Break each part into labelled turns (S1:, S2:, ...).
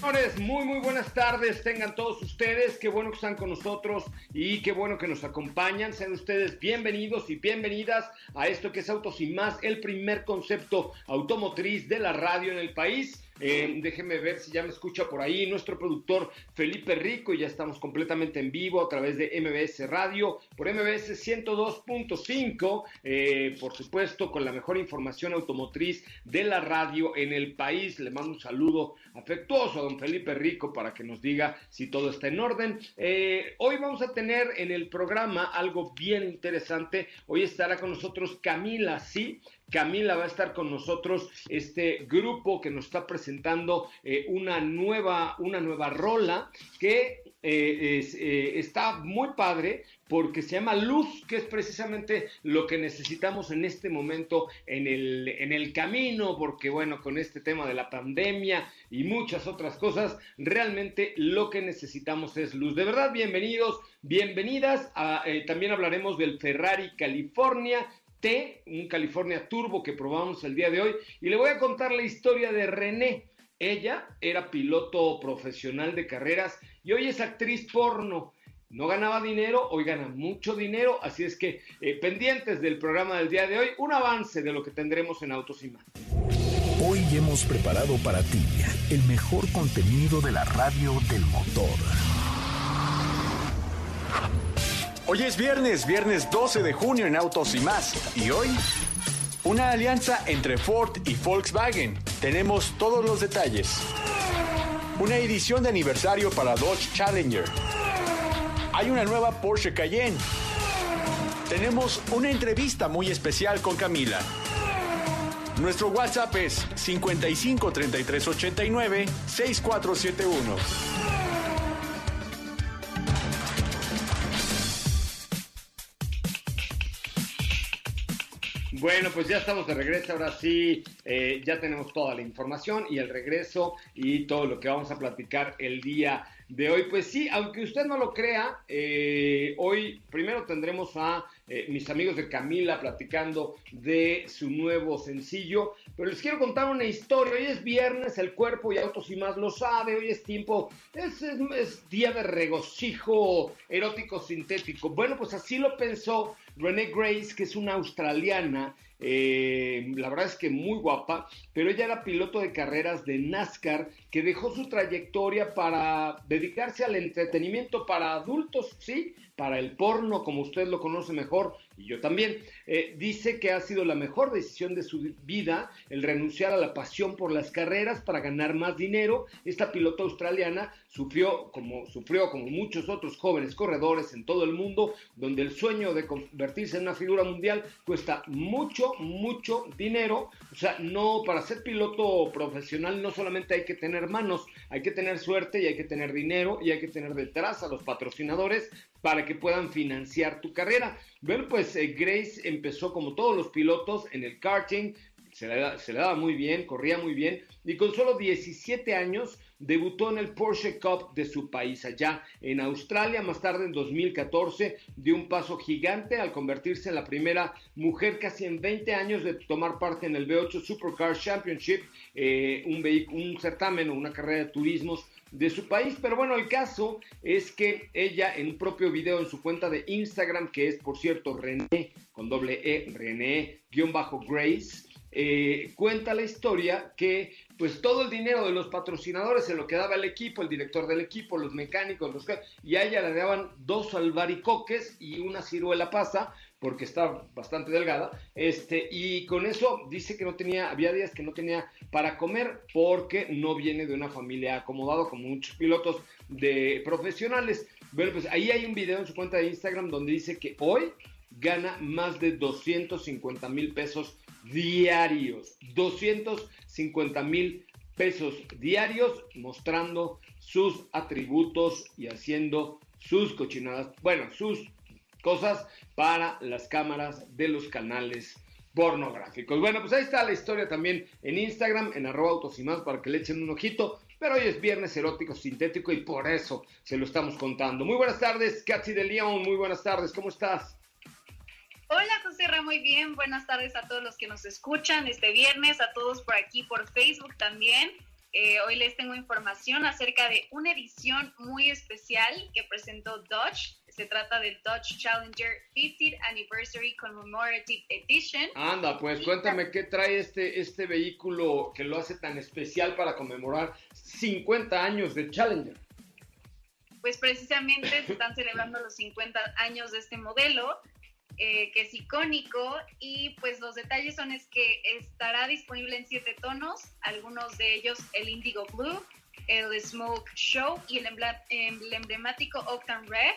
S1: Señores, muy muy buenas tardes, tengan todos ustedes, qué bueno que están con nosotros y qué bueno que nos acompañan, sean ustedes bienvenidos y bienvenidas a esto que es Autos y más, el primer concepto automotriz de la radio en el país. Eh, déjenme ver si ya me escucha por ahí nuestro productor Felipe Rico. Y ya estamos completamente en vivo a través de MBS Radio, por MBS 102.5. Eh, por supuesto, con la mejor información automotriz de la radio en el país. Le mando un saludo afectuoso a don Felipe Rico para que nos diga si todo está en orden. Eh, hoy vamos a tener en el programa algo bien interesante. Hoy estará con nosotros Camila, sí. Camila va a estar con nosotros, este grupo que nos está presentando eh, una, nueva, una nueva rola que eh, eh, está muy padre porque se llama Luz, que es precisamente lo que necesitamos en este momento en el, en el camino, porque bueno, con este tema de la pandemia y muchas otras cosas, realmente lo que necesitamos es luz. De verdad, bienvenidos, bienvenidas. también hablaremos del Ferrari California, T, un California Turbo que probamos el día de hoy. Y le voy a contar la historia de René. Ella era piloto profesional de carreras y hoy es actriz porno. No ganaba dinero, hoy gana mucho dinero, así es que eh, pendientes del programa del día de hoy, un avance de lo que tendremos en Autos.
S2: Hoy hemos preparado para ti el mejor contenido de la radio del motor.
S3: Hoy es viernes, viernes 12 de junio en Autos y más. Y hoy, una alianza entre Ford y Volkswagen. Tenemos todos los detalles. Una edición de aniversario para Dodge Challenger. Hay una nueva Porsche Cayenne. Tenemos una entrevista muy especial con Camila. Nuestro WhatsApp es 55 33 89 6471.
S1: Bueno, pues ya estamos de regreso, ahora sí, eh, ya tenemos toda la información y el regreso y todo lo que vamos a platicar el día de hoy. Pues sí, aunque usted no lo crea, eh, hoy primero tendremos a eh, mis amigos de Camila platicando de su nuevo sencillo, pero les quiero contar una historia. Hoy es viernes, el cuerpo y autos y más lo sabe, hoy es tiempo, es, es día de regocijo erótico sintético. Bueno, pues así lo pensó Renee Grace, que es una australiana, eh, la verdad es que muy guapa, pero ella era piloto de carreras de NASCAR que dejó su trayectoria para dedicarse al entretenimiento para adultos, ¿sí? Para el porno, como usted lo conoce mejor, y yo también. Eh, dice que ha sido la mejor decisión de su vida el renunciar a la pasión por las carreras para ganar más dinero. Esta piloto australiana sufrió como, sufrió como muchos otros jóvenes corredores en todo el mundo, donde el sueño de convertirse en una figura mundial cuesta mucho, mucho dinero. O sea, no, para ser piloto profesional no solamente hay que tener manos, hay que tener suerte y hay que tener dinero y hay que tener detrás a los patrocinadores para que puedan financiar tu carrera. Bueno, pues eh, Grace empezó como todos los pilotos en el karting, se le, daba muy bien, corría muy bien y con solo 17 años debutó en el Porsche Cup de su país allá en Australia. Más tarde, en 2014, dio un paso gigante al convertirse en la primera mujer casi en 20 años de tomar parte en el V8 Supercar Championship, eh, un, un certamen o una carrera de turismos de su país. Pero bueno, el caso es que ella en un propio video en su cuenta de Instagram, que es por cierto René con doble E, René-Grace, eh, cuenta la historia que pues todo el dinero de los patrocinadores se lo quedaba el equipo, el director del equipo, los mecánicos, los y a ella le daban dos albaricoques y una ciruela pasa porque está bastante delgada, este, y con eso dice que no tenía, había días que no tenía para comer porque no viene de una familia acomodada como muchos pilotos de profesionales. Bueno, pues ahí hay un video en su cuenta de Instagram donde dice que hoy gana más de 250 mil pesos diarios. 250 mil pesos diarios mostrando sus atributos y haciendo sus cochinadas, bueno, sus cosas para las cámaras de los canales pornográficos. Bueno, pues ahí está la historia también en Instagram, en arroba autos y más, para que le echen un ojito. Pero hoy es viernes erótico sintético y por eso se lo estamos contando. Muy buenas tardes, Katy de León. Muy buenas tardes, ¿cómo estás?
S4: Hola José Ra, muy bien. Buenas tardes a todos los que nos escuchan este viernes, a todos por aquí por Facebook también. Eh, hoy les tengo información acerca de una edición muy especial que presentó Dodge. Se trata del Dodge Challenger 50th Anniversary Commemorative Edition.
S1: Anda, pues cuéntame qué trae este, este vehículo que lo hace tan especial para conmemorar 50 años de Challenger.
S4: Pues precisamente se están celebrando los 50 años de este modelo eh, que es icónico y pues los detalles son es que estará disponible en siete tonos, algunos de ellos el Indigo Blue, el Smoke Show y el, emblemático Octane Red.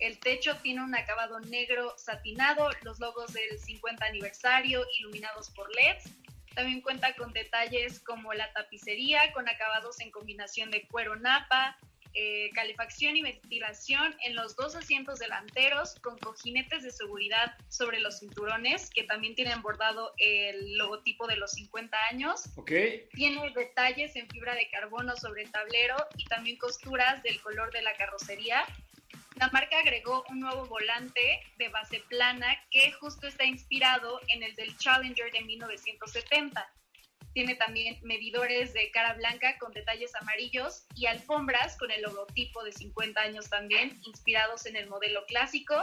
S4: El techo tiene un acabado negro satinado, los logos del 50 aniversario iluminados por LEDs. También cuenta con detalles como la tapicería con acabados en combinación de cuero napa, eh, calefacción y ventilación en los dos asientos delanteros con cojinetes de seguridad sobre los cinturones que también tienen bordado el logotipo de los 50 años.
S1: Okay.
S4: Tiene detalles en fibra de carbono sobre el tablero y también costuras del color de la carrocería. La marca agregó un nuevo volante de base plana que justo está inspirado en el del Challenger de 1970. Tiene también medidores de cara blanca con detalles amarillos y alfombras con el logotipo de 50 años también, inspirados en el modelo clásico.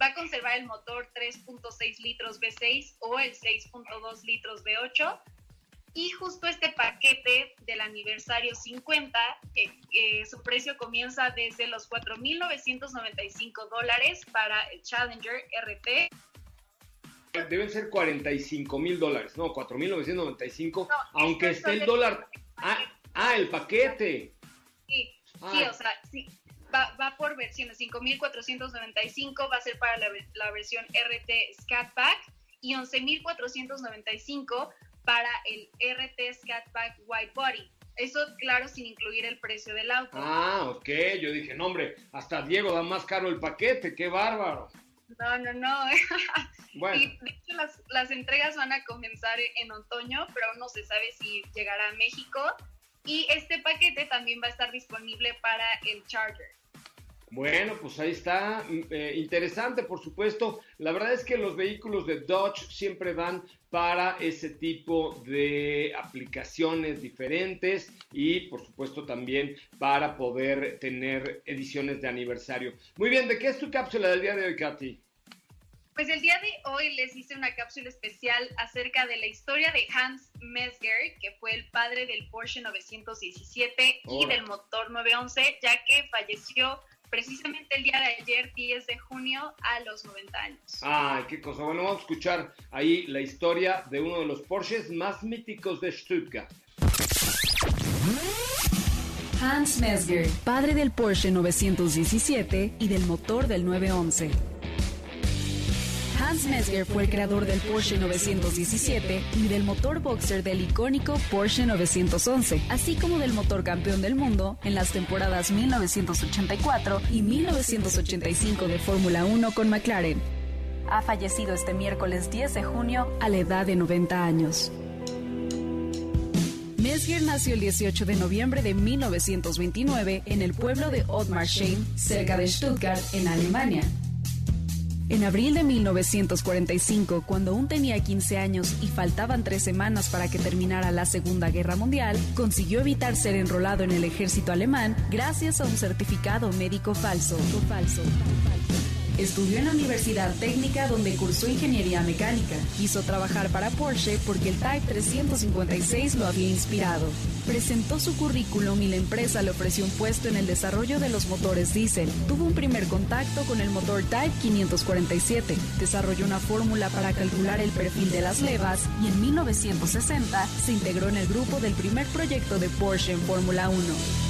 S4: Va a conservar el motor 3.6 litros V6 o el 6.2 litros V8. Y justo este paquete del aniversario 50, eh, eh, su precio comienza desde los 4.995 dólares para el Challenger RT
S1: deben ser 45 mil dólares, no, 4.995, aunque esté el dólar. Ah, ah, el paquete.
S4: Sí, sí, ah. o sea, sí, va, va por versiones. 5.495 va a ser para la, la versión RT Scat Pack y 11.495 para el RT Scat Pack White Body. Eso, claro, sin incluir el precio del auto.
S1: Ah, ok. Yo dije, no, hombre, hasta Diego da más caro el paquete. ¡Qué bárbaro!
S4: No, no, no. Bueno. Y de hecho las, las, entregas van a comenzar en otoño, pero aún no se sabe si llegará a México. Y este paquete también va a estar disponible para el Charger.
S1: Bueno, pues ahí está. Mm, eh, interesante, por supuesto. La verdad es que los vehículos de Dodge siempre van para ese tipo de aplicaciones diferentes y, por supuesto, también para poder tener ediciones de aniversario. Muy bien, ¿de qué es tu cápsula del día de hoy, Katy?
S4: Pues el día de hoy les hice una cápsula especial acerca de la historia de Hans Mesger, que fue el padre del Porsche 917 y del motor 911, ya que falleció precisamente el día de ayer, 10 de junio, a los 90 años.
S1: Ay, qué cosa. Bueno, vamos a escuchar ahí la historia de uno de los Porsches más míticos de Stuttgart.
S5: Hans Mesger, padre del Porsche 917 y del motor del 911. Hans Mesger fue el creador del Porsche 917 y del motor boxer del icónico Porsche 911, así como del motor campeón del mundo en las temporadas 1984 y 1985 de Fórmula 1 con McLaren. Ha fallecido este miércoles 10 de junio a la edad de 90 años. Mezger nació el 18 de noviembre de 1929 en el pueblo de Ottmarsheim, cerca de Stuttgart, en Alemania. En abril de 1945, cuando aún tenía 15 años y faltaban tres semanas para que terminara la Segunda Guerra Mundial, consiguió evitar ser enrolado en el ejército alemán gracias a un certificado médico falso. falso. Estudió en la Universidad Técnica donde cursó ingeniería mecánica. Quiso trabajar para Porsche porque el Type 356 lo había inspirado. Presentó su currículum y la empresa le ofreció un puesto en el desarrollo de los motores diésel. Tuvo un primer contacto con el motor Type 547. Desarrolló una fórmula para calcular el perfil de las levas y en 1960 se integró en el grupo del primer proyecto de Porsche en Fórmula 1.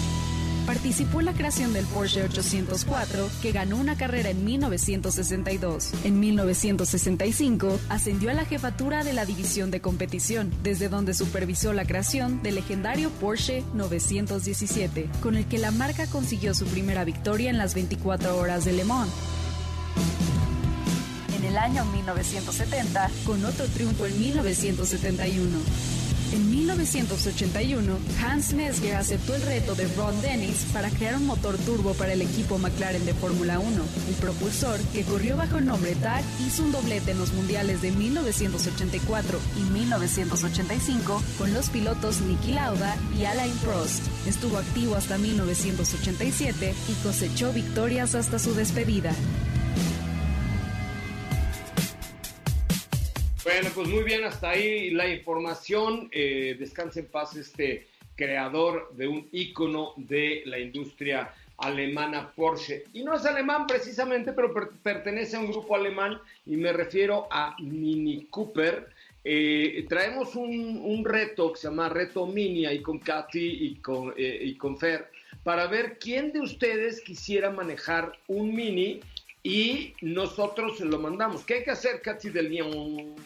S5: Participó en la creación del Porsche 804, que ganó una carrera en 1962. En 1965, ascendió a la jefatura de la división de competición, desde donde supervisó la creación del legendario Porsche 917, con el que la marca consiguió su primera victoria en las 24 horas de Le Mans en el año 1970, con otro triunfo en 1971. En 1981, Hans Messger aceptó el reto de Ron Dennis para crear un motor turbo para el equipo McLaren de Fórmula 1. El propulsor, que corrió bajo el nombre TAG, hizo un doblete en los mundiales de 1984 y 1985 con los pilotos Niki Lauda y Alain Prost. Estuvo activo hasta 1987 y cosechó victorias hasta su despedida.
S1: Bueno, pues muy bien, hasta ahí la información. Eh, descanse en paz este creador de un ícono de la industria alemana Porsche. Y no es alemán precisamente, pero pertenece a un grupo alemán y me refiero a Mini Cooper. Eh, traemos un, reto que se llama Reto Mini ahí con Katy y con, eh, y con Fer para ver quién de ustedes quisiera manejar un Mini y nosotros se lo mandamos. ¿Qué hay que hacer, Katy del León?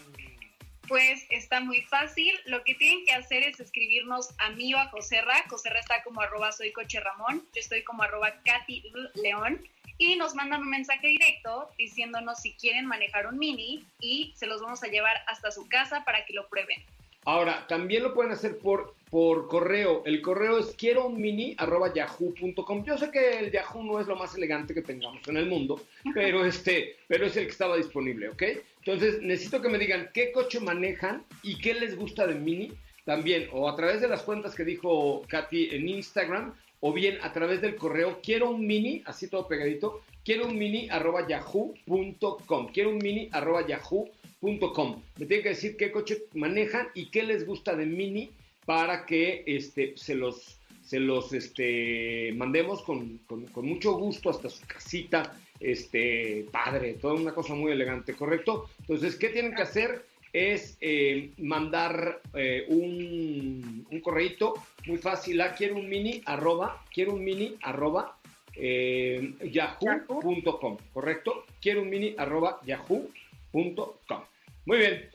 S4: Pues está muy fácil. Lo que tienen que hacer es escribirnos a mí o a Joserra. Joserra está como arroba soy coche Ramón. Yo estoy como arroba Katy León. Y nos mandan un mensaje directo diciéndonos si quieren manejar un mini y se los vamos a llevar hasta su casa para que lo prueben.
S1: Ahora, también lo pueden hacer por, por correo. El correo es quiero un mini arroba yahoo.com. Yo sé que el Yahoo no es lo más elegante que tengamos en el mundo, pero este, pero es el que estaba disponible, ¿ok? Entonces, necesito que me digan qué coche manejan y qué les gusta de Mini. También, o a través de las cuentas que dijo Katy en Instagram, o bien a través del correo, quiero un mini, así todo pegadito, quiero un mini arroba yahoo.com. Quiero un mini arroba yahoo.com. Me tienen que decir qué coche manejan y qué les gusta de Mini para que este, se los, se los este, mandemos con, con mucho gusto hasta su casita este, padre, toda una cosa muy elegante, ¿correcto? Entonces, ¿qué tienen que hacer? Es eh, mandar eh, un, un correíto muy fácil a quiero un mini arroba, quiero un mini arroba eh, yahoo.com, ¿correcto? Quiero un mini arroba yahoo.com. Muy bien.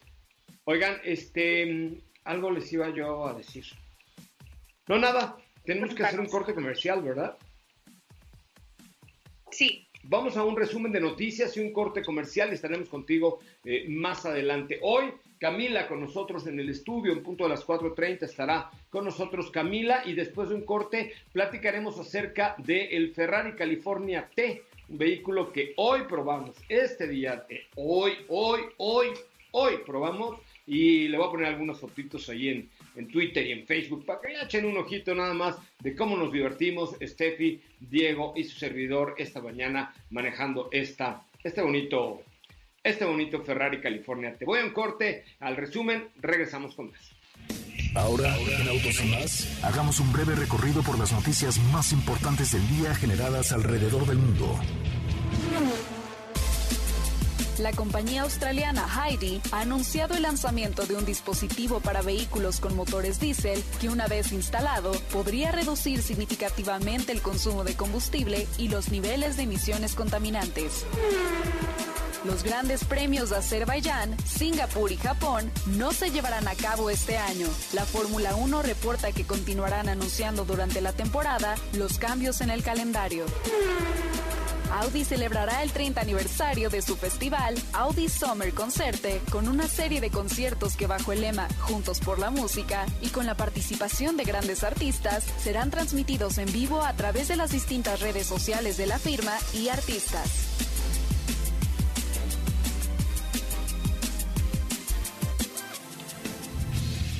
S1: Oigan, este, algo les iba yo a decir. No, nada. Tenemos que hacer un corte comercial, ¿verdad?
S4: Sí.
S1: Vamos a un resumen de noticias y un corte comercial. Estaremos contigo eh, más adelante. Hoy, Camila con nosotros en el estudio, en punto de las 4.30 estará con nosotros Camila y después de un corte platicaremos acerca del Ferrari California T, un vehículo que hoy probamos, este día, hoy, hoy, hoy, hoy probamos y le voy a poner algunos fotitos ahí en, en Twitter y en Facebook para que le echen un ojito nada más de cómo nos divertimos Steffi, Diego y su servidor esta mañana manejando esta, este bonito este bonito Ferrari California. Te voy a un corte, al resumen, regresamos con más.
S2: Ahora, en Autos y más, hagamos un breve recorrido por las noticias más importantes del día generadas alrededor del mundo.
S5: La compañía australiana Heidi ha anunciado el lanzamiento de un dispositivo para vehículos con motores diésel que una vez instalado podría reducir significativamente el consumo de combustible y los niveles de emisiones contaminantes. Los grandes premios de Azerbaiyán, Singapur y Japón no se llevarán a cabo este año. La Fórmula 1 reporta que continuarán anunciando durante la temporada los cambios en el calendario. Audi celebrará el 30 aniversario de su festival Audi Summer Concerte con una serie de conciertos que bajo el lema Juntos por la Música y con la participación de grandes artistas serán transmitidos en vivo a través de las distintas redes sociales de la firma y artistas.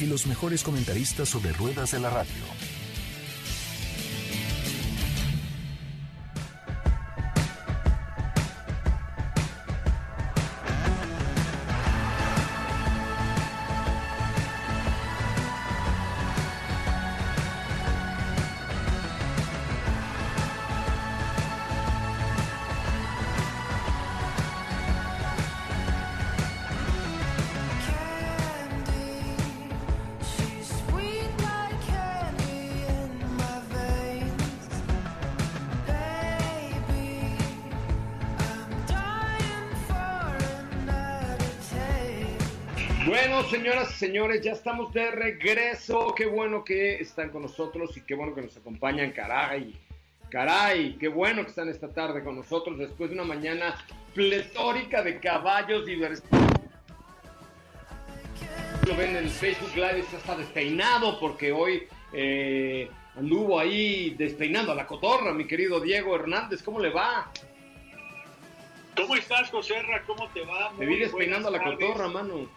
S2: y los mejores comentaristas sobre ruedas de la radio.
S1: Señores, ya estamos de regreso. Qué bueno que están con nosotros y qué bueno que nos acompañan. Caray, caray, qué bueno que están esta tarde con nosotros después de una mañana pletórica de caballos diversión. Lo ven en Facebook Live, está hasta despeinado porque hoy eh, anduvo ahí despeinando a la cotorra, mi querido Diego Hernández. ¿Cómo le va?
S6: ¿Cómo estás, Joserra? ¿Cómo te va?
S1: Te vi despeinando a la cotorra, mano.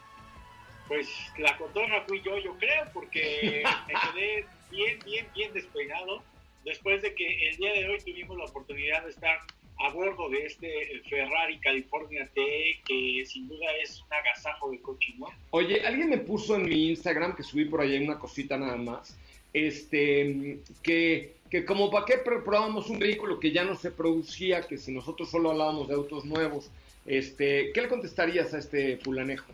S6: Pues la cotorra fui yo, yo creo, porque me quedé bien, bien, bien despeinado después de que el día de hoy tuvimos la oportunidad de estar a bordo de este Ferrari California T, que sin duda es un agasajo de coche, ¿no?
S1: Oye, alguien me puso en mi Instagram, que subí por ahí una cosita nada más, este, que, que como para qué probábamos un vehículo que ya no se producía, que si nosotros solo hablábamos de autos nuevos, este, ¿qué le contestarías a este fulanejo?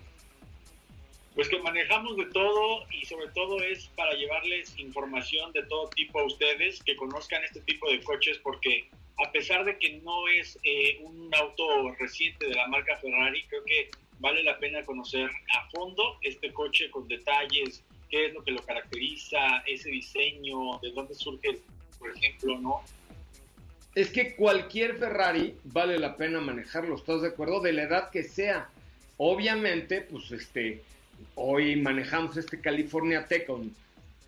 S6: Pues que manejamos de todo y sobre todo es para llevarles información de todo tipo a ustedes, que conozcan este tipo de coches porque a pesar de que no es eh, un auto reciente de la marca Ferrari, creo que vale la pena conocer a fondo este coche con detalles, qué es lo que lo caracteriza, ese diseño, de dónde surge, por ejemplo, ¿no?
S1: Es que cualquier Ferrari vale la pena manejarlo, ¿estás de acuerdo? De la edad que sea. Obviamente, pues este, hoy manejamos este California Tech con,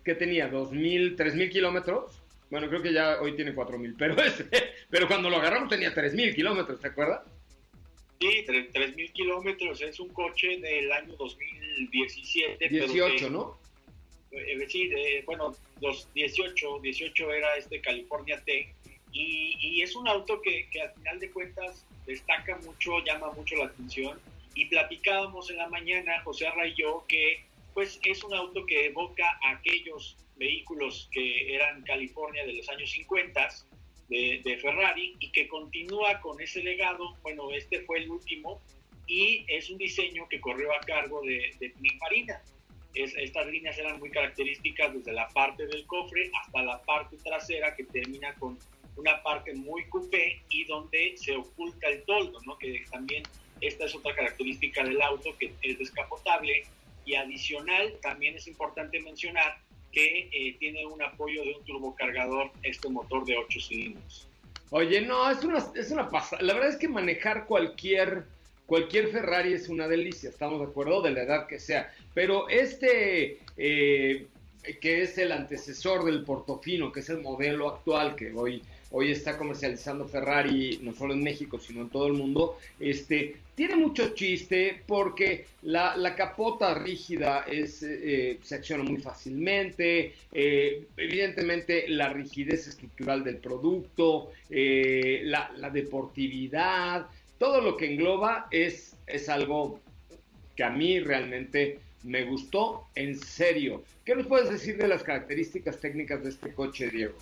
S1: ¿qué tenía? ¿2.000, 3.000 kilómetros? Bueno, creo que ya hoy tiene 4.000, pero, ese, pero cuando lo agarramos tenía 3.000 kilómetros, ¿te acuerdas?
S6: Sí, 3.000 kilómetros, es un coche del año 2017.
S1: 18,
S6: que,
S1: ¿no?
S6: Eh, sí, eh, bueno, los 18, 18 era este California Tech, y, y es un auto que, que al final de cuentas destaca mucho, llama mucho la atención, y platicábamos en la mañana, José Arra y yo, que pues es un auto que evoca a aquellos vehículos que eran California de los años 50 de, de, Ferrari y que continúa con ese legado. Bueno, este fue el último y es un diseño que corrió a cargo de, de Pininfarina. Es, estas líneas eran muy características desde la parte del cofre hasta la parte trasera que termina con una parte muy coupé y donde se oculta el toldo, ¿no? que también esta es otra característica del auto que es descapotable y adicional también es importante mencionar que eh, tiene un apoyo de un turbocargador, este motor de 8 cilindros.
S1: Oye, no, es una, es una pasada. La verdad es que manejar cualquier, cualquier Ferrari es una delicia, estamos de acuerdo, de la edad que sea. Pero este, eh, que es el antecesor del Portofino, que es el modelo actual que hoy hoy está comercializando Ferrari no solo en México, sino en todo el mundo, este, tiene mucho chiste porque la, la capota rígida es, eh, se acciona muy fácilmente, eh, evidentemente la rigidez estructural del producto, eh, la, la, deportividad, todo lo que engloba es, es algo que a mí realmente me gustó en serio. ¿Qué nos puedes decir de las características técnicas de este coche, Diego?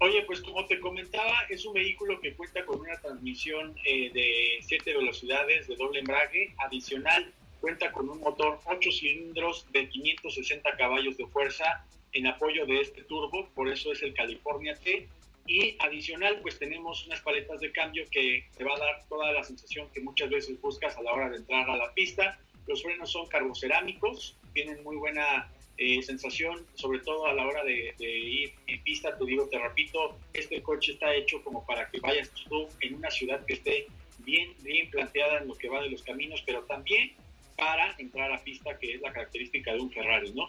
S6: Oye, pues como te comentaba, es un vehículo que cuenta con una transmisión eh, de 7 velocidades de doble embrague. Adicional, cuenta con un motor 8 cilindros de 560 caballos de fuerza en apoyo de este turbo, por eso es el California T. Y adicional, pues tenemos unas paletas de cambio que te va a dar toda la sensación que muchas veces buscas a la hora de entrar a la pista. Los frenos son carbocerámicos, tienen muy buena eh, sensación, sobre todo a la hora de, ir en pista, te digo, te repito, este coche está hecho como para que vayas tú en una ciudad que esté bien, bien planteada en lo que va de los caminos, pero también para entrar a pista, que es la característica de un Ferrari, ¿no?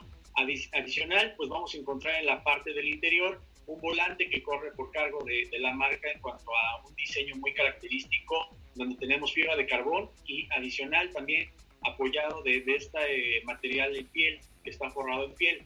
S6: adicional, pues vamos a encontrar en la parte del interior un volante que corre por cargo de, la marca en cuanto a un diseño muy característico, donde tenemos fibra de carbón y adicional también apoyado de, este material de piel que está forrado en piel.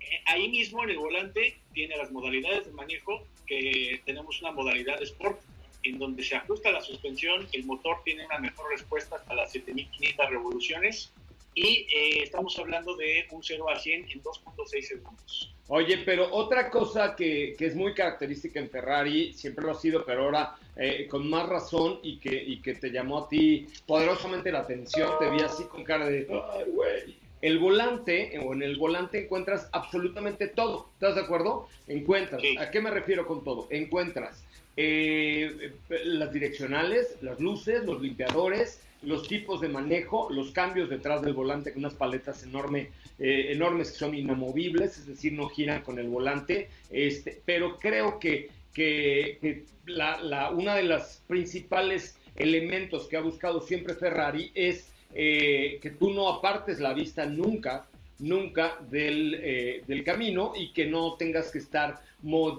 S6: Eh, ahí mismo en el volante tiene las modalidades de manejo, que tenemos una modalidad Sport, en donde se ajusta la suspensión, el motor tiene una mejor respuesta hasta las 7500 revoluciones y eh, estamos hablando de un 0 a 100 en 2.6 segundos.
S1: Oye, pero otra cosa que, que, es muy característica en Ferrari, siempre lo ha sido, pero ahora eh, con más razón y que, y que te llamó a ti poderosamente la atención, te vi así con cara de, ay, güey. El volante, o en el volante encuentras absolutamente todo, ¿estás de acuerdo? Encuentras, ¿a qué me refiero con todo? Encuentras eh, las direccionales, las luces, los limpiadores, los tipos de manejo, los cambios detrás del volante con unas paletas enorme, eh, enormes que son inamovibles, es decir, no giran con el volante, este, pero creo que, que, la, una de los principales elementos que ha buscado siempre Ferrari es eh, que tú no apartes la vista nunca, nunca del, eh, del camino y que no tengas que estar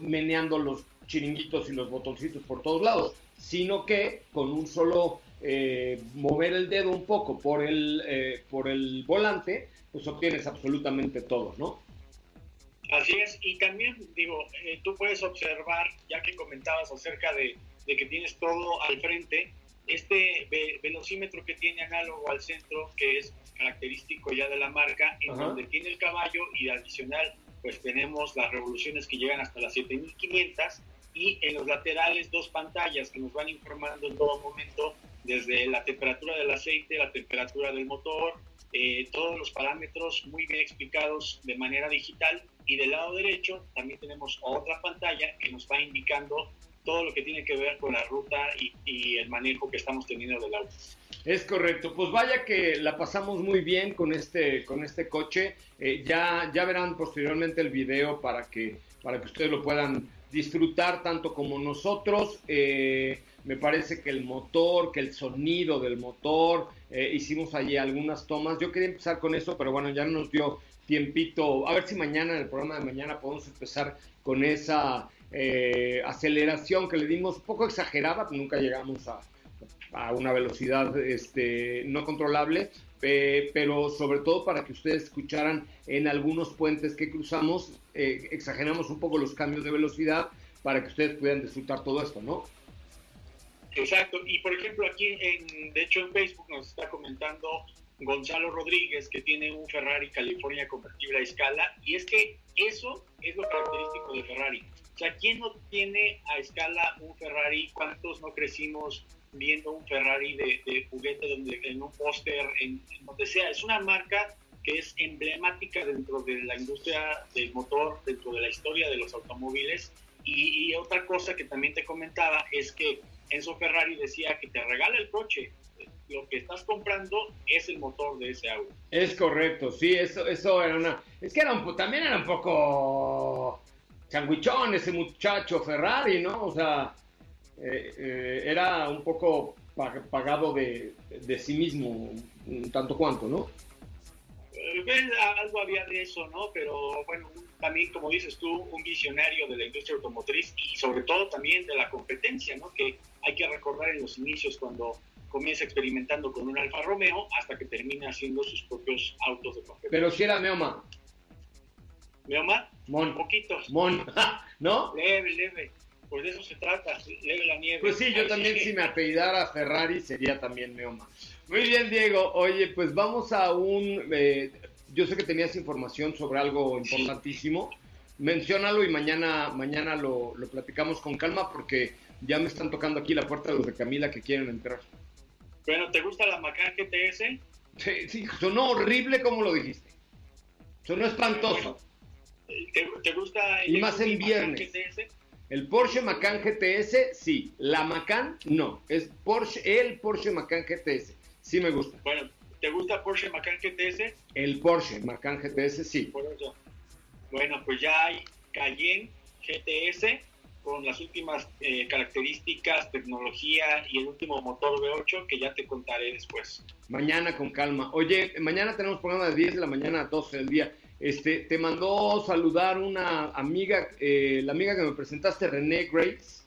S1: meneando los chiringuitos y los botoncitos por todos lados, sino que con un solo eh, mover el dedo un poco por el, eh, por el volante, pues obtienes absolutamente todo, ¿no?
S6: Así es, y también digo, eh, tú puedes observar, ya que comentabas acerca de, que tienes todo al frente, este velocímetro que tiene análogo al centro, que es característico ya de la marca, en donde tiene el caballo y adicional, pues tenemos las revoluciones que llegan hasta las 7500 y en los laterales dos pantallas que nos van informando en todo momento desde la temperatura del aceite, la temperatura del motor, eh, todos los parámetros muy bien explicados de manera digital y del lado derecho también tenemos otra pantalla que nos va indicando todo lo que tiene que ver con la ruta y, el manejo que estamos teniendo del auto.
S1: Es correcto, pues vaya que la pasamos muy bien con este, con este coche. Eh, ya, ya verán posteriormente el video para que, para que ustedes lo puedan disfrutar tanto como nosotros. Eh, me parece que el motor, que el sonido del motor, eh, hicimos allí algunas tomas. Yo quería empezar con eso, pero bueno, ya nos dio tiempito. A ver si mañana, en el programa de mañana, podemos empezar con esa eh, aceleración que le dimos, poco exagerada, nunca llegamos a, a una velocidad este, no controlable, pero sobre todo para que ustedes escucharan en algunos puentes que cruzamos, eh, exageramos un poco los cambios de velocidad para que ustedes puedan disfrutar todo esto, ¿no?
S6: Exacto, y por ejemplo aquí, en, de hecho en Facebook nos está comentando Gonzalo Rodríguez que tiene un Ferrari California convertible a escala, y es que eso es lo característico de Ferrari. O sea, ¿quién no tiene a escala un Ferrari? ¿Cuántos no crecimos viendo un Ferrari de, juguete donde, en un póster, en, donde sea? Es una marca que es emblemática dentro de la industria del motor, dentro de la historia de los automóviles. y otra cosa que también te comentaba es que Enzo Ferrari decía que te regala el coche, lo que estás comprando es el motor de ese auto.
S1: Es correcto, sí, eso, eso era una... Es que era un, también era un poco changuichón ese muchacho Ferrari, ¿no? O sea, eh, eh, era un poco pagado de, de sí mismo, tanto cuanto, ¿no?
S6: Eh, algo había de eso, ¿no? Pero bueno, también, como dices tú, un visionario de la industria automotriz y sobre todo también de la competencia, ¿no? Que hay que recordar en los inicios cuando comienza experimentando con un Alfa Romeo hasta que termina haciendo sus propios autos de competencia.
S1: Pero si era Meoma.
S6: ¿Meoma?
S1: Mon.
S6: Poquitos.
S1: Mon. ¿No?
S6: Leve, leve. Pues de eso se trata, leve la nieve.
S1: Pues sí, yo también si me apellidara Ferrari sería también Meoma. Muy bien, Diego. Oye, pues vamos a un... Eh, yo sé que tenías información sobre algo importantísimo. menciónalo y mañana, mañana lo, lo platicamos con calma porque ya me están tocando aquí la puerta de los de Camila que quieren entrar.
S6: Bueno, ¿te gusta la Macan GTS?
S1: Sí, sí, sonó horrible como lo dijiste. Sonó espantoso.
S6: ¿Te, te gusta
S1: Y más en viernes.
S6: GTS?
S1: El Porsche Macan GTS, sí. La Macan, no. Es Porsche, el Porsche Macan GTS. Sí me gusta.
S6: Bueno, ¿te gusta Porsche Macan GTS?
S1: El Porsche Macan GTS, sí.
S6: Por eso. Bueno, pues ya hay Cayenne GTS con las últimas eh, características, tecnología y el último motor V8 que ya te contaré después.
S1: Mañana con calma. Oye, mañana tenemos programa de 10 de la mañana a 12 del día. Este, te mandó saludar una amiga, eh, la amiga que me presentaste, René Grace,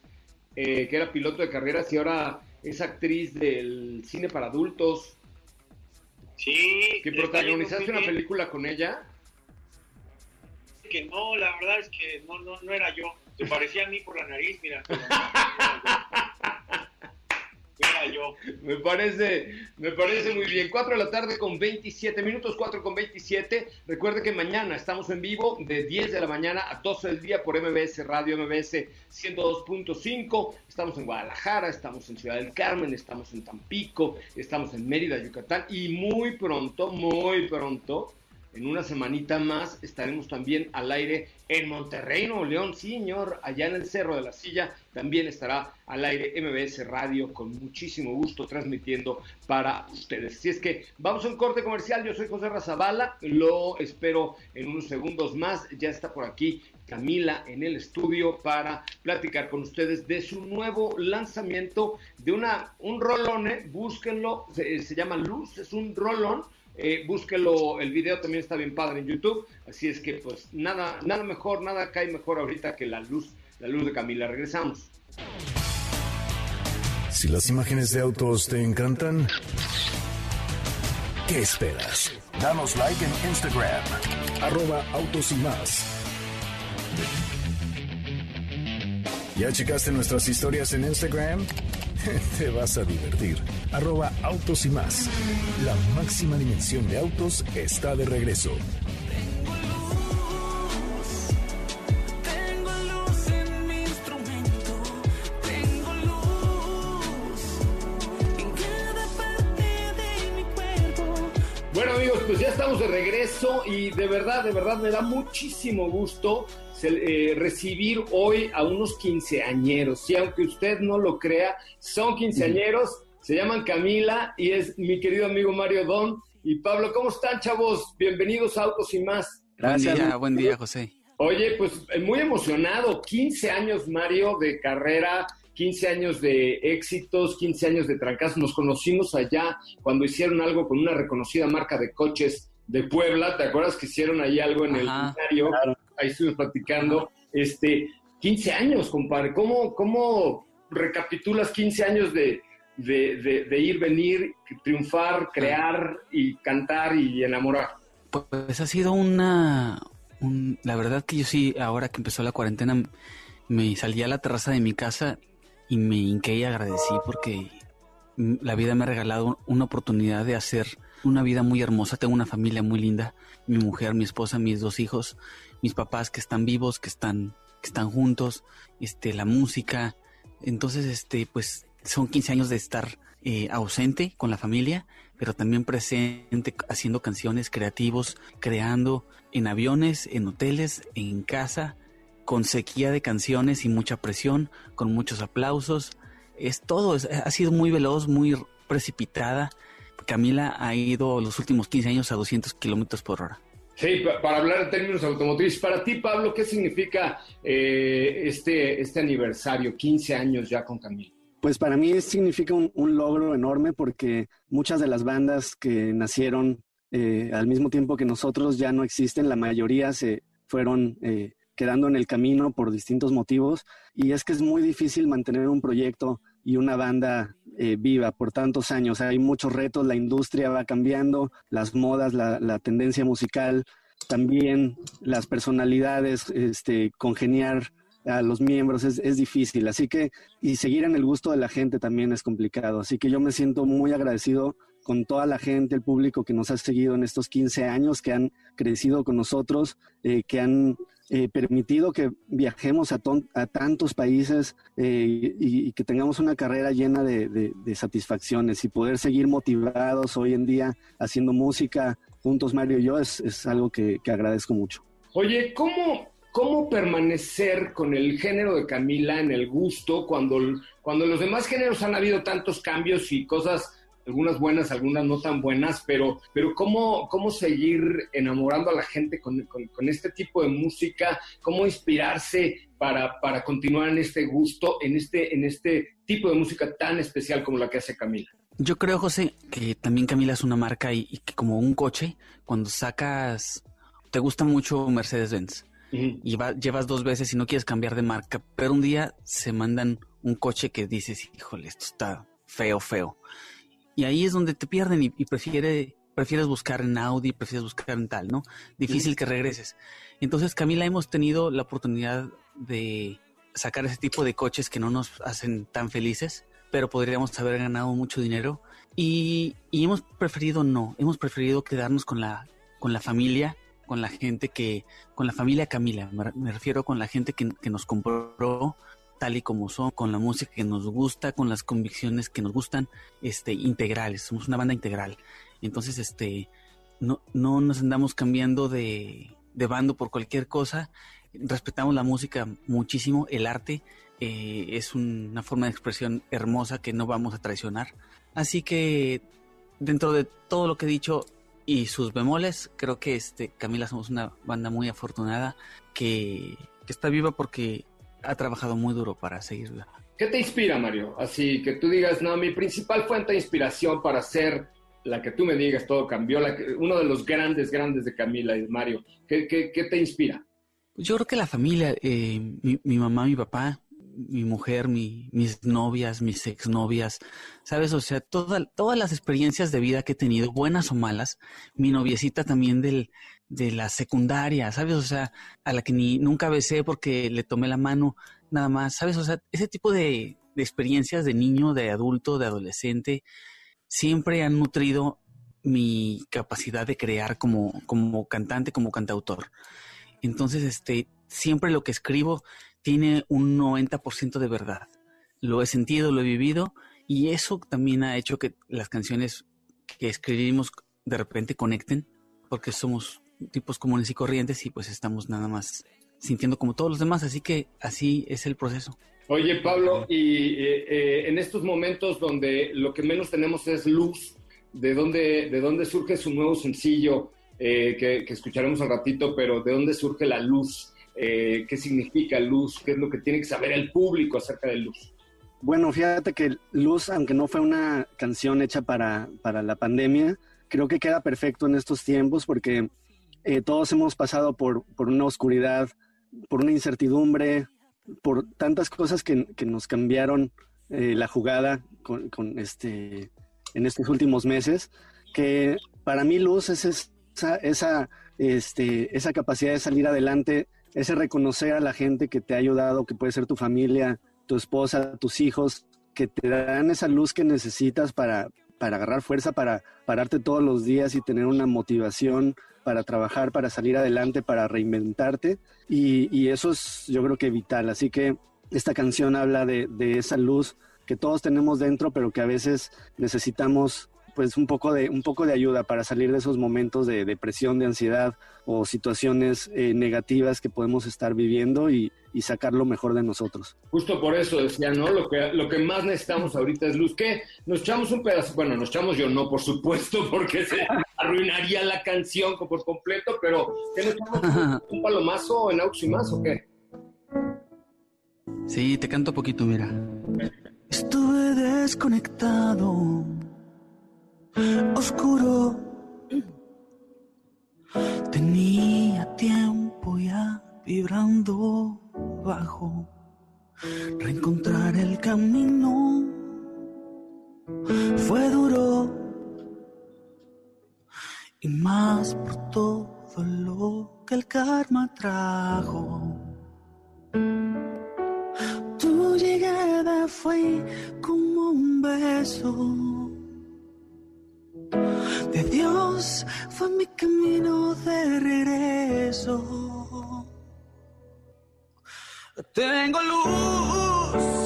S1: eh, que era piloto de carreras y ahora es actriz del cine para adultos.
S6: Sí.
S1: Que protagonizaste una película con ella.
S6: Que no, la verdad es que no, no, no era yo. Te parecía a mí por la nariz, mira.
S1: Me parece, me parece muy bien. 4 de la tarde con 27 minutos, 4 con 27. Recuerde que mañana estamos en vivo de 10 de la mañana a 12 del día por MBS Radio MBS 102.5. Estamos en Guadalajara, estamos en Ciudad del Carmen, estamos en Tampico, estamos en Mérida, Yucatán y muy pronto, muy pronto, en una semanita más, estaremos también al aire en Monterrey, Nuevo León. Señor, allá en el Cerro de la Silla también estará al aire MBS Radio con muchísimo gusto transmitiendo para ustedes. Si es que vamos a un corte comercial, yo soy José Razabala, lo espero en unos segundos más. Ya está por aquí Camila en el estudio para platicar con ustedes de su nuevo lanzamiento de una un rolón, ¿eh? búsquenlo, se, se llama Luz, es un rolón eh, búsquelo, el video también está bien padre en YouTube, así es que pues nada, nada mejor, nada cae mejor ahorita que la luz, la luz de Camila. Regresamos.
S2: Si las imágenes de autos te encantan, ¿qué esperas? Danos like en Instagram, arroba más. ¿Ya checaste nuestras historias en Instagram? Te vas a divertir. Arroba autos y más. La máxima dimensión de autos está de regreso.
S7: Tengo luz en mi instrumento, tengo luz en cada parte de mi cuerpo.
S1: Bueno amigos, pues ya estamos de regreso y de verdad, de verdad me da muchísimo gusto eh, recibir hoy a unos quinceañeros. Y aunque usted no lo crea, son quinceañeros, se llaman Camila y es mi querido amigo Mario Don y Pablo. ¿Cómo están chavos? Bienvenidos a Autos y más.
S8: Buen día, buen día, José.
S1: Oye, pues eh, muy emocionado, 15 años Mario de carrera, 15 años de éxitos, 15 años de trancas. Nos conocimos allá cuando hicieron algo con una reconocida marca de coches de Puebla. ¿Te acuerdas que hicieron ahí algo en el escenario? Ahí estuvimos platicando. Este, 15 años, compadre. ¿Cómo, cómo recapitulas 15 años de, de, ir, venir, triunfar, crear y cantar y enamorar?
S8: Pues ha sido una... un- la verdad que yo sí, ahora que empezó la cuarentena, me salí a la terraza de mi casa y me hinqué y agradecí porque la vida me ha regalado una oportunidad de hacer una vida muy hermosa. Tengo una familia muy linda, mi mujer, mi esposa, mis dos hijos, mis papás que están vivos, que están, que están juntos, este, la música. Entonces, este, pues son 15 años de estar eh, ausente con la familia, pero también presente haciendo canciones creativos, creando en aviones, en hoteles, en casa, con sequía de canciones y mucha presión, con muchos aplausos. Es todo, es- ha sido muy veloz, muy precipitada. Camila ha ido los últimos 15 años a 200 kilómetros por hora.
S1: Sí, pa- para hablar en términos automotrices. Para ti, Pablo, ¿qué significa eh, este, este aniversario? 15 años ya con Camila.
S9: Pues para mí significa un, un logro enorme porque muchas de las bandas que nacieron eh, al mismo tiempo que nosotros ya no existen, la mayoría se fueron eh, quedando en el camino por distintos motivos y es que es muy difícil mantener un proyecto y una banda eh, viva por tantos años. Hay muchos retos, la industria va cambiando, las modas, la, tendencia musical, también las personalidades, este, congeniar a los miembros es, es difícil. Así que, y seguir en el gusto de la gente también es complicado. Así que yo me siento muy agradecido con toda la gente, el público que nos ha seguido en estos 15 años, que han crecido con nosotros, eh, que han eh, permitido que viajemos a, a tantos países eh, y, que tengamos una carrera llena de, satisfacciones y poder seguir motivados hoy en día haciendo música juntos, Mario y yo, es, algo que, que agradezco mucho.
S1: Oye, ¿cómo, ¿cómo permanecer con el género de Camila en el gusto cuando, cuando los demás géneros han habido tantos cambios y cosas, algunas buenas, algunas no tan buenas, pero, pero ¿cómo, cómo seguir enamorando a la gente con, con- con este tipo de música? ¿Cómo inspirarse para, para continuar en este gusto, en este, en este tipo de música tan especial como la que hace Camila?
S8: Yo creo, José, que también Camila es una marca y, y que como un coche, cuando sacas, te gusta mucho Mercedes-Benz y va- llevas dos veces y no quieres cambiar de marca, pero un día se mandan un coche que dices, híjole, esto está feo, feo. Y ahí es donde te pierden y, y prefiere, prefieres buscar en Audi, prefieres buscar en tal, ¿no? Difícil que regreses. Entonces, Camila, hemos tenido la oportunidad de sacar ese tipo de coches que no nos hacen tan felices, pero podríamos haber ganado mucho dinero. Y, y hemos preferido no, hemos preferido quedarnos con la, con la familia, con la gente que, con la familia Camila, me, me refiero con la gente que, que nos compró tal y como son, con la música que nos gusta, con las convicciones que nos gustan, este, integrales, somos una banda integral. Entonces, este, no, no nos andamos cambiando de, de bando por cualquier cosa, respetamos la música muchísimo, el arte eh, es un- una forma de expresión hermosa que no vamos a traicionar. Así que dentro de todo lo que he dicho y sus bemoles, creo que este Camila somos una banda muy afortunada que, que está viva porque ha trabajado muy duro para seguirla.
S1: ¿Qué te inspira, Mario? Así que tú digas, no, mi principal fuente de inspiración para ser la que tú me digas, todo cambió, la que- uno de los grandes, grandes de Camila y de Mario. ¿Qué, qué, qué te inspira?
S8: Yo creo que la familia, eh, mi, mi mamá, mi papá, mi mujer, mi- mis novias, mis exnovias, ¿sabes? O sea, toda- todas las experiencias de vida que he tenido, buenas o malas, mi noviecita también del, de la secundaria, ¿sabes? O sea, a la que ni nunca besé porque le tomé la mano, nada más, ¿sabes? O sea, ese tipo de, de experiencias de niño, de adulto, de adolescente, siempre han nutrido mi capacidad de crear como, como cantante, como cantautor. Entonces, este, siempre lo que escribo tiene un 90% de verdad. Lo he sentido, lo he vivido y eso también ha hecho que las canciones que escribimos de repente conecten porque somos tipos comunes y corrientes y pues estamos nada más sintiendo como todos los demás, así que así es el proceso.
S1: Oye, Pablo, y eh, eh, en estos momentos donde lo que menos tenemos es luz, ¿de dónde, de dónde surge su nuevo sencillo eh, que, que escucharemos al ratito, pero de dónde surge la luz? Eh, ¿Qué significa luz? ¿Qué es lo que tiene que saber el público acerca de luz?
S9: Bueno, fíjate que Luz, aunque no fue una canción hecha para, para la pandemia, creo que queda perfecto en estos tiempos porque eh, todos hemos pasado por, por una oscuridad, por una incertidumbre, por tantas cosas que, que nos cambiaron eh, la jugada este, en estos últimos meses, que para mí Luz es esa, esa, este, esa capacidad de salir adelante, ese reconocer a la gente que te ha ayudado, que puede ser tu familia, tu esposa, tus hijos, que te dan esa luz que necesitas para, para agarrar fuerza, para pararte todos los días y tener una motivación para trabajar, para salir adelante, para reinventarte. Y, eso es yo creo que vital. Así que esta canción habla de, de esa luz que todos tenemos dentro, pero que a veces necesitamos pues un poco de un poco de ayuda para salir de esos momentos de depresión, de ansiedad o situaciones eh, negativas que podemos estar viviendo y, y sacar lo mejor de nosotros.
S1: Justo por eso decía, ¿no? Lo que, lo que más necesitamos ahorita es luz. ¿Qué? Nos echamos un pedazo, bueno, nos echamos yo no, por supuesto, porque se arruinaría la canción por completo, pero ¿qué nos echamos un, palomazo en Aux y más o qué?
S8: Sí, te canto poquito, mira.
S7: Estuve desconectado, oscuro. Tenía tiempo ya vibrando bajo. Reencontrar el camino fue duro y más por todo lo que el karma trajo. Tu llegada fue como un beso de Dios, fue mi camino de regreso. Tengo luz,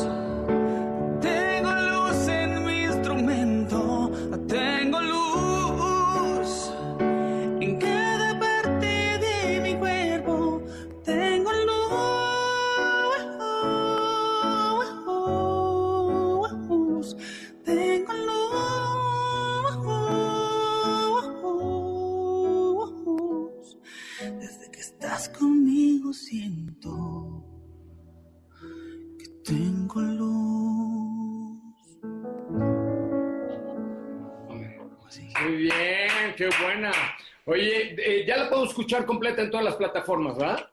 S1: puedo escuchar completa en todas las plataformas, ¿verdad?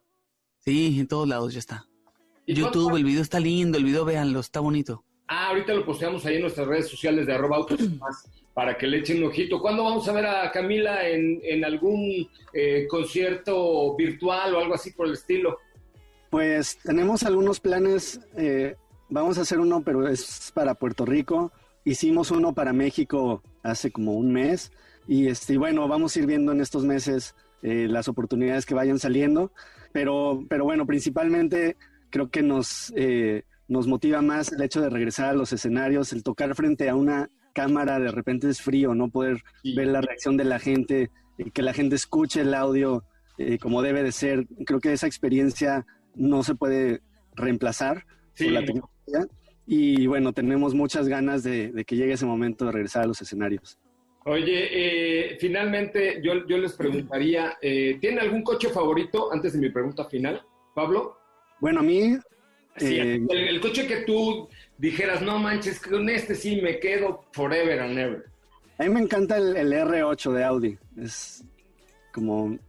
S8: Sí, en todos lados ya está.
S1: ¿Y
S8: YouTube, el video está lindo, el video véanlo, está bonito.
S1: Ah, ahorita lo posteamos ahí en nuestras redes sociales de arroba autos y más para que le echen un ojito. ¿Cuándo vamos a ver a Camila en, en algún eh, concierto virtual o algo así por el estilo?
S9: Pues tenemos algunos planes. eh, vamos a hacer uno, pero es para Puerto Rico. Hicimos uno para México hace como un mes. Y este, y bueno, vamos a ir viendo en estos meses eh, las oportunidades que vayan saliendo. Pero, pero bueno, principalmente creo que nos, eh, nos motiva más el hecho de regresar a los escenarios, el tocar frente a una cámara de repente es frío, no poder ver la reacción de la gente, eh, que la gente escuche el audio eh, como debe de ser. Creo que esa experiencia no se puede reemplazar
S1: Sí.
S9: por la tecnología. Y bueno, tenemos muchas ganas de, de que llegue ese momento de regresar a los escenarios.
S1: Oye, eh, finalmente yo, yo les preguntaría, eh, ¿tienen algún coche favorito antes de mi pregunta final, Pablo?
S9: Bueno, a mí,
S1: Sí,
S9: eh,
S1: el, el coche que tú dijeras, no manches, con este sí me quedo forever and ever.
S9: a mí me encanta el, el R8 de Audi. Es como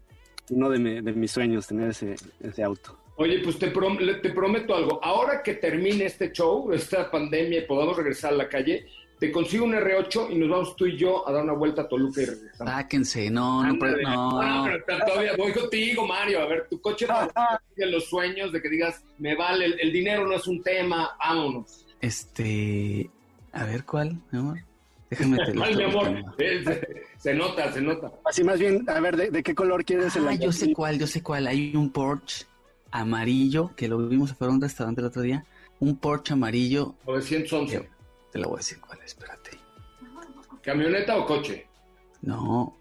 S9: uno de, mi- de mis sueños tener ese, ese auto.
S1: Oye, pues te, prom- te prometo algo. Ahora que termine este show, esta pandemia y podamos regresar a la calle, te consigo un R8 y nos vamos tú y yo a dar una vuelta a Toluca y regresamos.
S8: Sáquense, no, no,
S1: Ándale.
S8: no.
S1: No, pero todavía voy contigo, Mario. A ver, tu coche de los sueños de que digas, me vale, el, el dinero no es un tema, vámonos.
S8: Este, a ver cuál, mi amor. Déjame te lo
S1: Ay, mi amor, se, se nota, se nota.
S9: Así más bien, a ver, ¿de, de qué color quieres el
S8: Ah, yo sé cuál, yo sé cuál. Hay un Porsche amarillo que lo vimos afuera de un restaurante el otro día. Un Porsche amarillo.
S1: 911.
S8: Te lo voy a decir cuál, espérate.
S1: ¿Camioneta o coche?
S8: No,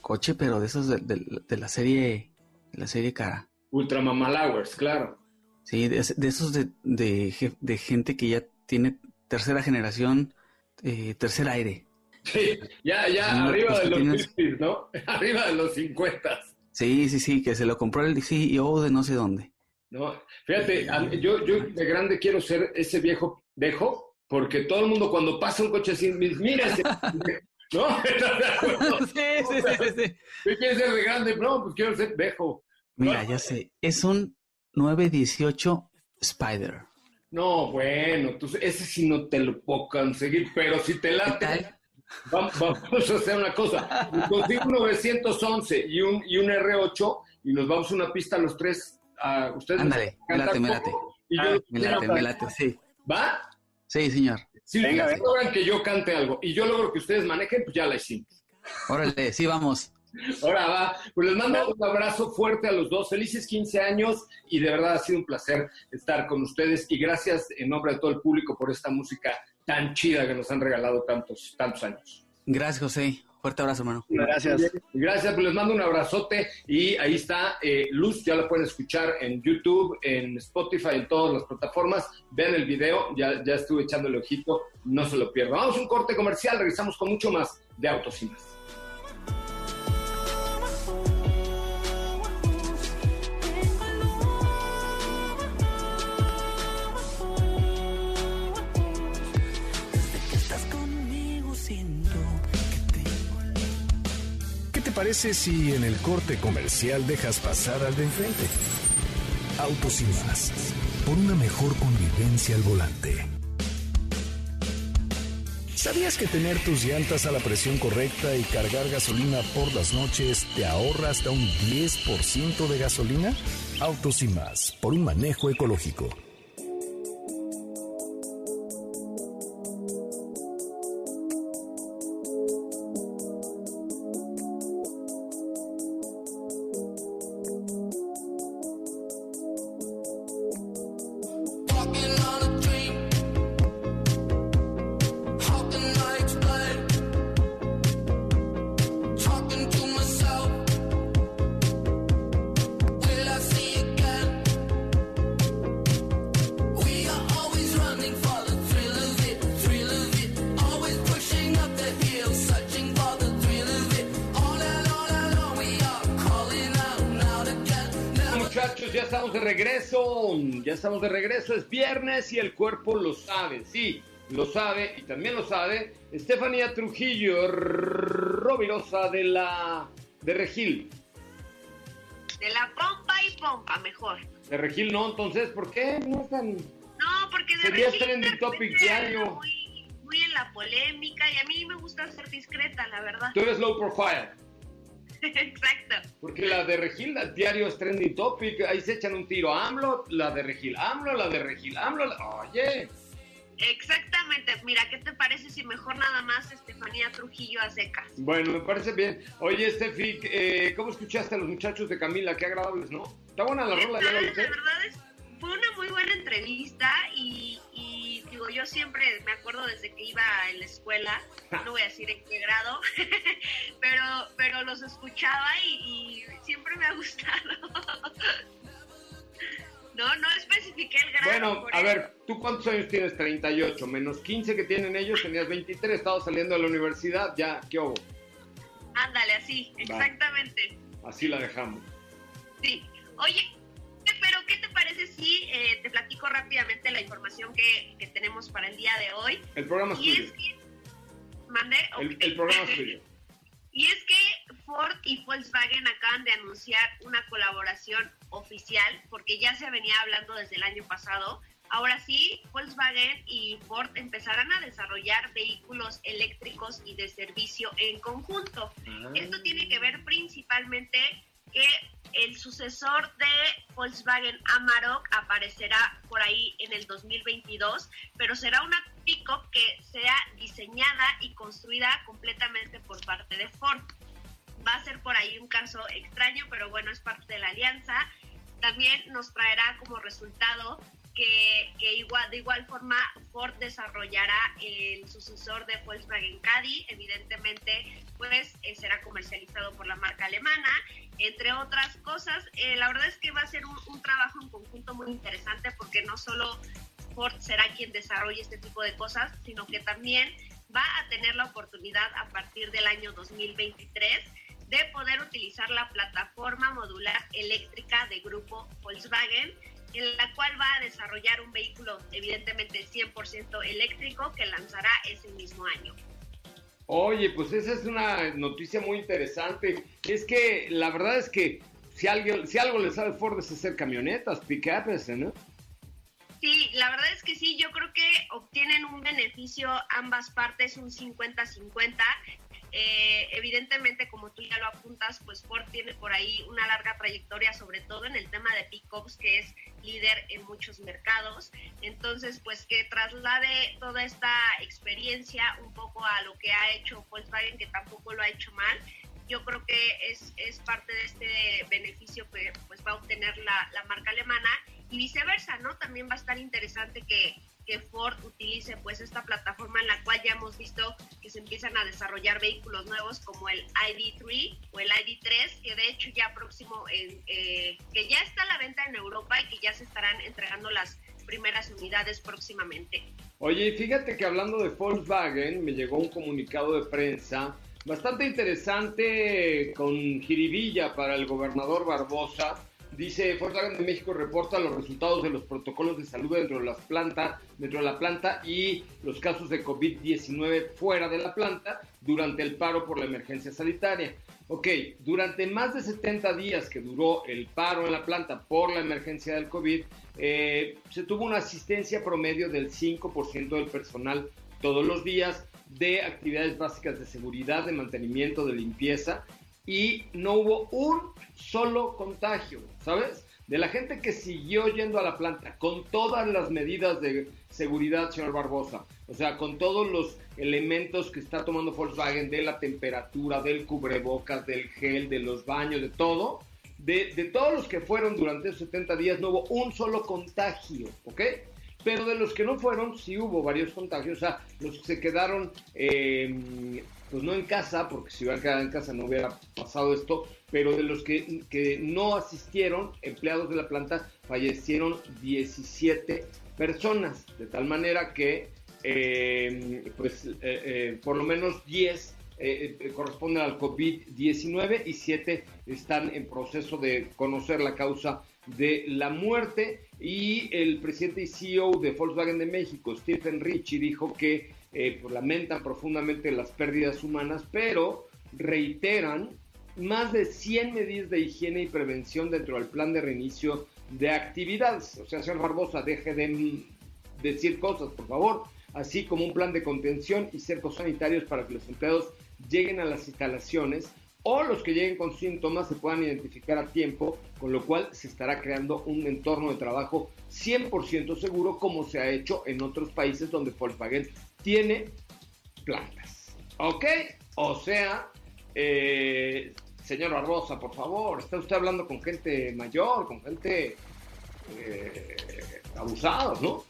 S8: coche, pero de esos de, de- de la serie, de la serie cara.
S1: Ultra Mamalowers, claro.
S8: Sí, de, de esos de, de, ge- de gente que ya tiene tercera generación, eh, tercer aire.
S1: Sí, ya, ya,
S8: No,
S1: arriba
S8: pues
S1: de
S8: que
S1: los
S8: tienes-
S1: 50, ¿no? Arriba de los 50.
S8: Sí, sí, sí, que se lo compró el CEO de no sé dónde.
S1: No, fíjate, yo, yo de grande quiero ser ese viejo dejo, porque todo el mundo cuando pasa un coche así, mira ese, ¿no? ¿Estás de acuerdo?
S8: Sí, sí, sí, sí.
S1: ¿Qué quieres ser de grande? No, pues quiero ser dejo.
S8: Mira, ya sé, es un 918 Spider.
S1: No, bueno, entonces ese sí no te lo puedo conseguir, pero si te late, vam- vamos a hacer una cosa. Consigo un 911 y un, y un R8 y nos vamos a una pista los tres. a ustedes
S8: Ándale, me late, me late.
S1: Y yo
S8: Ah, me late, me late, sí.
S1: ¿Va?
S8: Sí, señor.
S1: Si ustedes logran que yo cante algo y yo logro que ustedes manejen, pues ya la hicimos.
S8: Órale, sí, vamos.
S1: Ahora va. Pues les mando un abrazo fuerte a los dos. Felices 15 años y de verdad ha sido un placer estar con ustedes y gracias en nombre de todo el público por esta música tan chida que nos han regalado tantos, tantos años.
S8: Gracias, José. Fuerte abrazo, hermano.
S9: Gracias.
S1: Gracias, pues les mando un abrazote y ahí está eh, Luz, ya la pueden escuchar en YouTube, en Spotify, en todas las plataformas. Vean el video, ya, ya estuve echándole ojito, no se lo pierdan. Vamos a un corte comercial, regresamos con mucho más de Autos y Más.
S2: Parece si en el corte comercial dejas pasar al de enfrente? Autos y más. Por una mejor convivencia al volante. ¿Sabías que tener tus llantas a la presión correcta y cargar gasolina por las noches te ahorra hasta un 10% de gasolina? Autos y más. Por un manejo ecológico.
S1: Y el cuerpo lo sabe, sí, lo sabe y también lo sabe Estefanía Trujillo, Rovirosa de la de Regil.
S10: De la pompa y pompa, mejor.
S1: De Regil no, entonces, ¿por qué no
S10: porque de
S1: Sería
S10: Regil
S1: trending topic diario.
S10: Muy, muy en la polémica y a mí me gusta ser discreta, la verdad.
S1: Tú eres low profile.
S10: Exacto.
S1: Porque la de Regil al diario es trending topic, ahí se echan un tiro. AMLO, la de Regil, AMLO, la de Regil, AMLO, la- oye.
S10: Exactamente. Mira, ¿qué te parece si mejor nada más Estefanía Trujillo a secas?
S1: Bueno, me parece bien. Oye, Steffi, eh, ¿cómo escuchaste a los muchachos de Camila? Qué agradables, ¿no? Está buena la rola, ya la
S10: La verdad es, fue una muy buena entrevista y, digo, yo siempre me acuerdo desde que iba en la escuela, no voy a decir en qué grado, pero, pero los escuchaba y, y siempre me ha gustado. No, no especifiqué el grado.
S1: Bueno, a
S10: eso.
S1: ver, ¿tú cuántos años tienes? 38, menos 15 que tienen ellos, tenías 23, estabas saliendo de la universidad, ya, ¿qué hubo?
S10: Ándale, así, exactamente.
S1: Así la dejamos.
S10: Sí. Oye, pero ¿qué si eh, te platico rápidamente la información que, que tenemos para el día de hoy?
S1: El programa es
S10: Y
S1: tuyo.
S10: es que... ¿Mandé?
S1: El,
S10: Ok.
S1: el programa es tuyo.
S10: Y es que Ford y Volkswagen acaban de anunciar una colaboración oficial, porque ya se venía hablando desde el año pasado. Ahora sí, Volkswagen y Ford empezarán a desarrollar vehículos eléctricos y de servicio en conjunto. Esto tiene que ver principalmente el sucesor de Volkswagen Amarok aparecerá por ahí en el 2022, pero será una pick-up que sea diseñada y construida completamente por parte de Ford. Va a ser por ahí un caso extraño, pero bueno, es parte de la alianza. También nos traerá como resultado que, igual, de igual forma Ford desarrollará el sucesor de Volkswagen Caddy, evidentemente pues eh, será comercializado por la marca alemana, entre otras cosas. Eh, la verdad es que va a ser un, un trabajo en conjunto muy interesante porque no solo Ford será quien desarrolle este tipo de cosas, sino que también va a tener la oportunidad a partir del año 2023 de poder utilizar la plataforma modular eléctrica de grupo Volkswagen, en la cual va a desarrollar un vehículo evidentemente 100% eléctrico que lanzará ese mismo año.
S1: Oye, pues esa es una noticia muy interesante. Es que la verdad es que si algo, si algo le sabe Ford es hacer camionetas, pick-ups, ¿no?
S10: Sí, la verdad es que sí, yo creo que obtienen un beneficio ambas partes, un 50-50. Eh, evidentemente, como tú ya lo apuntas, pues Ford tiene por ahí una larga trayectoria, sobre todo en el tema de pickups, que es líder en muchos mercados. Entonces, pues que traslade toda esta experiencia un poco a lo que ha hecho Volkswagen, que tampoco lo ha hecho mal. Yo creo que es, es parte de este beneficio que pues va a obtener la, la marca alemana y viceversa, ¿no? También va a estar interesante que, que Ford utilice pues esta plataforma en la cual ya hemos visto que se empiezan a desarrollar vehículos nuevos como el ID3 o el ID3, que de hecho ya próximo, en, eh, que ya está a la venta en Europa y que ya se estarán entregando las primeras unidades próximamente.
S1: Oye, fíjate que hablando de Volkswagen, me llegó un comunicado de prensa bastante interesante con jiribilla para el gobernador Barbosa. Dice, Volkswagen de México reporta los resultados de los protocolos de salud dentro de las plantas, dentro de la planta y los casos de COVID-19 fuera de la planta durante el paro por la emergencia sanitaria. Ok, durante más de 70 días que duró el paro en la planta por la emergencia del COVID, eh, se tuvo una asistencia promedio del 5% del personal todos los días de actividades básicas de seguridad, de mantenimiento, de limpieza y no hubo un solo contagio, ¿sabes? De la gente que siguió yendo a la planta con todas las medidas de seguridad, señor Barbosa, o sea, con todos los elementos que está tomando Volkswagen de la temperatura, del cubrebocas, del gel, de los baños, de todo, de, de todos los que fueron durante esos 70 días no hubo un solo contagio, ¿ok? Pero de los que no fueron, sí hubo varios contagios. O sea, los que se quedaron, eh, pues no en casa, porque si hubieran quedado en casa no hubiera pasado esto. Pero de los que, que no asistieron, empleados de la planta, fallecieron 17 personas. De tal manera que, eh, pues, eh, eh, por lo menos 10 eh, eh, corresponden al COVID-19 y 7 están en proceso de conocer la causa de la muerte y el presidente y CEO de Volkswagen de México, Stephen Ritchie, dijo que eh, pues, lamentan profundamente las pérdidas humanas, pero reiteran más de 100 medidas de higiene y prevención dentro del plan de reinicio de actividades. O sea, señor Barbosa, deje de decir cosas, por favor, así como un plan de contención y cercos sanitarios para que los empleados lleguen a las instalaciones o los que lleguen con síntomas se puedan identificar a tiempo, con lo cual se estará creando un entorno de trabajo 100% seguro como se ha hecho en otros países donde Volkswagen tiene plantas. ¿Ok? O sea, eh, señor Barbosa, por favor, está usted hablando con gente mayor, con gente eh, abusada, ¿no?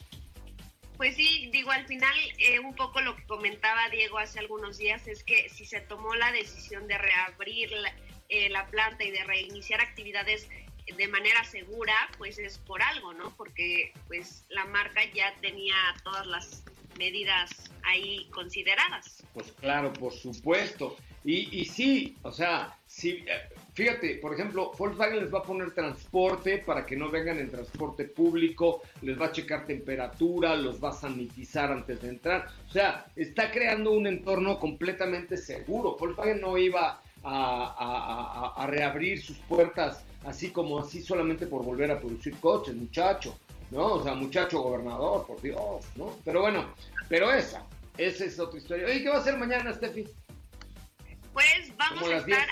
S10: Pues sí, digo, al final eh, un poco lo que comentaba Diego hace algunos días es que si se tomó la decisión de reabrir la, eh, la planta y de reiniciar actividades de manera segura, pues es por algo, ¿no? Porque pues la marca ya tenía todas las medidas ahí consideradas.
S1: Pues claro, por supuesto. Y, y sí, o sea, sí, eh, fíjate, por ejemplo, Volkswagen les va a poner transporte para que no vengan en transporte público, les va a checar temperatura, los va a sanitizar antes de entrar. O sea, está creando un entorno completamente seguro. Volkswagen no iba a, a, a, reabrir sus puertas así como así solamente por volver a producir coches, muchacho, ¿no? O sea, muchacho gobernador, por Dios, ¿no? Pero bueno, pero esa, esa es otra historia. Oye, ¿qué va a hacer mañana, Steffi?
S10: Pues vamos a estar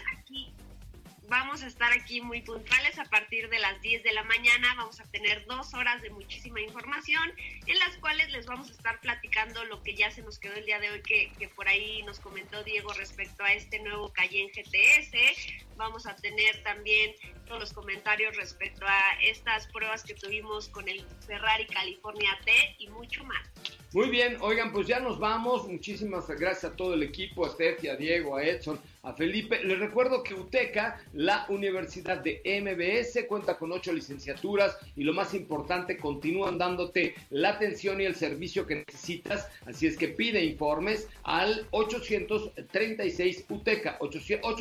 S10: vamos a estar aquí muy puntuales a partir de las 10 de la mañana. Vamos a tener dos horas de muchísima información en las cuales les vamos a estar platicando lo que ya se nos quedó el día de hoy, que, que por ahí nos comentó Diego respecto a este nuevo Cayenne GTS. Vamos a tener también todos los comentarios respecto a estas pruebas que tuvimos con el Ferrari California T y mucho más.
S1: Muy bien, oigan, pues ya nos vamos. Muchísimas gracias a todo el equipo, a Steffi, a Diego, a Edson, a Felipe. Les recuerdo que UTECA, la Universidad de MBS, cuenta con ocho licenciaturas y lo más importante, continúan dándote la atención y el servicio que necesitas. Así es que pide informes al 836 UTECA, 800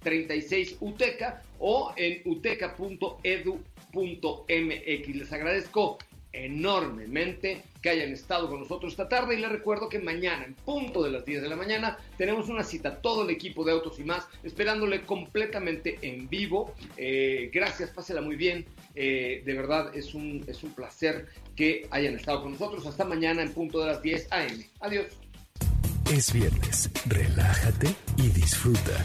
S1: 36 UTECA o en uteca.edu.mx. Les agradezco enormemente que hayan estado con nosotros esta tarde. Y les recuerdo que mañana en punto de las 10 de la mañana tenemos una cita todo el equipo de Autos y más esperándole completamente en vivo. Eh, gracias, pásela muy bien. Eh, de verdad es un, es un placer que hayan estado con nosotros. Hasta mañana en punto de las 10 am adiós.
S2: Es viernes, relájate y disfruta